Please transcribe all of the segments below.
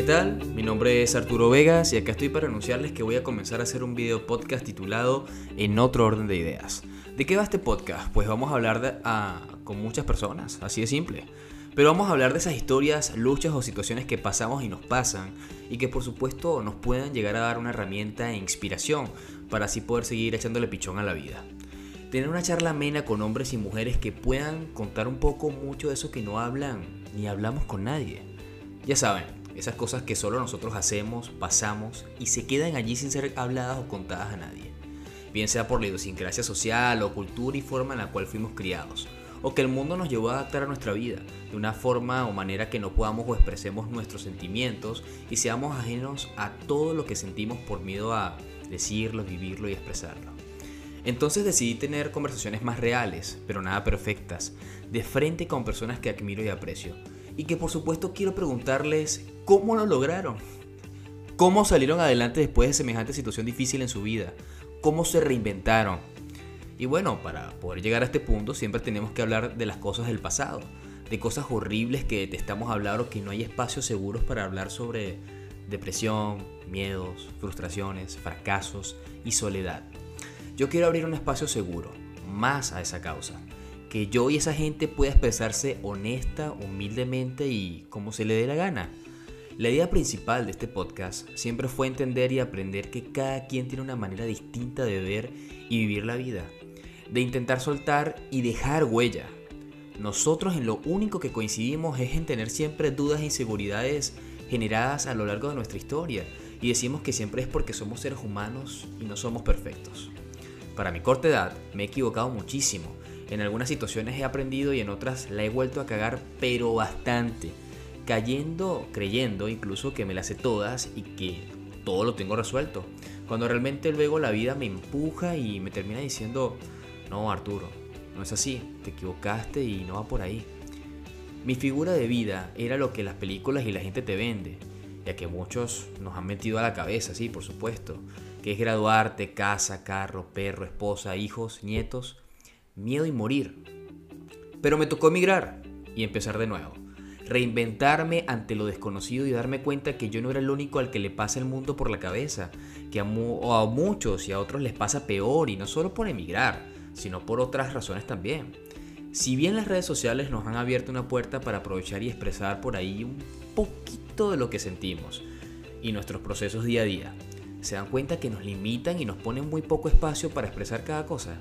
¿qué tal? Mi nombre es Arturo Vegas y acá estoy para anunciarles que voy a comenzar a hacer un video podcast titulado En otro orden de ideas. ¿De qué va este podcast? Pues vamos a hablar con muchas personas, así de simple. Pero vamos a hablar de esas historias, luchas o situaciones que pasamos y nos pasan y que por supuesto nos puedan llegar a dar una herramienta e inspiración para así poder seguir echándole pichón a la vida. Tener una charla amena con hombres y mujeres que puedan contar un poco mucho de eso que no hablan ni hablamos con nadie. Ya saben, esas cosas que solo nosotros hacemos, pasamos y se quedan allí sin ser habladas o contadas a nadie. Bien sea por la idiosincrasia social o cultura y forma en la cual fuimos criados, o que el mundo nos llevó a adaptar a nuestra vida de una forma o manera que no podamos o expresemos nuestros sentimientos y seamos ajenos a todo lo que sentimos por miedo a decirlo, vivirlo y expresarlo. Entonces decidí tener conversaciones más reales, pero nada perfectas, de frente con personas que admiro y aprecio. Y que por supuesto quiero preguntarles cómo lo lograron. ¿Cómo salieron adelante después de semejante situación difícil en su vida? ¿Cómo se reinventaron? Y bueno, para poder llegar a este punto siempre tenemos que hablar de las cosas del pasado, de cosas horribles que detestamos hablar o que no hay espacios seguros para hablar sobre depresión, miedos, frustraciones, fracasos y soledad. Yo quiero abrir un espacio seguro, más a esa causa. Que yo y esa gente pueda expresarse honesta, humildemente y como se le dé la gana. La idea principal de este podcast siempre fue entender y aprender que cada quien tiene una manera distinta de ver y vivir la vida. De intentar soltar y dejar huella. Nosotros en lo único que coincidimos es en tener siempre dudas e inseguridades generadas a lo largo de nuestra historia. Y decimos que siempre es porque somos seres humanos y no somos perfectos. Para mi corta edad me he equivocado muchísimo. En algunas situaciones he aprendido y en otras la he vuelto a cagar, pero bastante. Cayendo, creyendo incluso que me las sé todas y que todo lo tengo resuelto. Cuando realmente luego la vida me empuja y me termina diciendo, no Arturo, no es así, te equivocaste y no va por ahí. Mi figura de vida era lo que las películas y la gente te vende, ya que muchos nos han metido a la cabeza, sí, por supuesto que es graduarte, casa, carro, perro, esposa, hijos, nietos, miedo y morir. Pero me tocó emigrar y empezar de nuevo. Reinventarme ante lo desconocido y darme cuenta que yo no era el único al que le pasa el mundo por la cabeza, que a, muchos y a otros les pasa peor y no solo por emigrar, sino por otras razones también. Si bien las redes sociales nos han abierto una puerta para aprovechar y expresar por ahí un poquito de lo que sentimos y nuestros procesos día a día, se dan cuenta que nos limitan y nos ponen muy poco espacio para expresar cada cosa.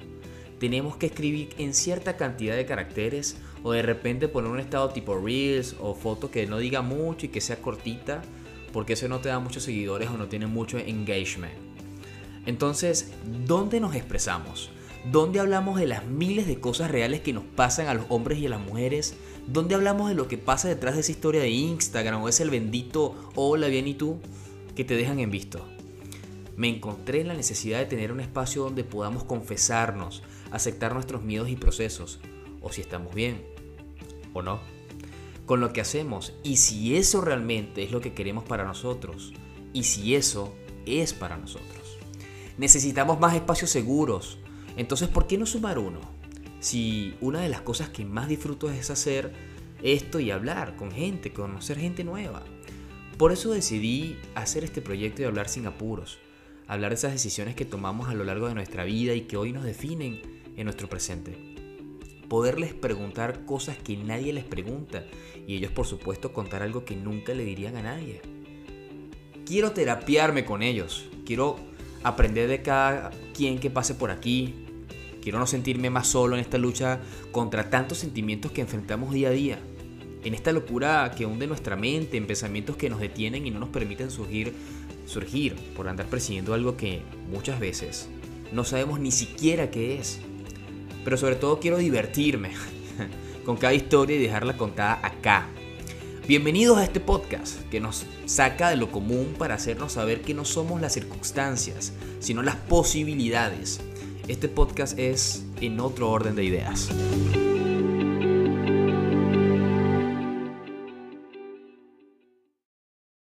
Tenemos que escribir en cierta cantidad de caracteres o de repente poner un estado tipo Reels o foto que no diga mucho y que sea cortita porque eso no te da muchos seguidores o no tiene mucho engagement. Entonces, ¿dónde nos expresamos? ¿Dónde hablamos de las miles de cosas reales que nos pasan a los hombres y a las mujeres? ¿Dónde hablamos de lo que pasa detrás de esa historia de Instagram o es el bendito hola bien y tú que te dejan en visto? me encontré en la necesidad de tener un espacio donde podamos confesarnos, aceptar nuestros miedos y procesos, o si estamos bien o no, con lo que hacemos y si eso realmente es lo que queremos para nosotros y si eso es para nosotros. Necesitamos más espacios seguros, entonces ¿por qué no sumar uno? Si una de las cosas que más disfruto es hacer esto y hablar con gente, conocer gente nueva. Por eso decidí hacer este proyecto y hablar sin apuros hablar de esas decisiones que tomamos a lo largo de nuestra vida y que hoy nos definen en nuestro presente. Poderles preguntar cosas que nadie les pregunta y ellos por supuesto contar algo que nunca le dirían a nadie. Quiero terapiarme con ellos, quiero aprender de cada quien que pase por aquí, quiero no sentirme más solo en esta lucha contra tantos sentimientos que enfrentamos día a día en esta locura que hunde nuestra mente, en pensamientos que nos detienen y no nos permiten surgir surgir por andar persiguiendo algo que muchas veces no sabemos ni siquiera qué es. Pero sobre todo quiero divertirme con cada historia y dejarla contada acá. Bienvenidos a este podcast que nos saca de lo común para hacernos saber que no somos las circunstancias, sino las posibilidades. Este podcast es en otro orden de ideas.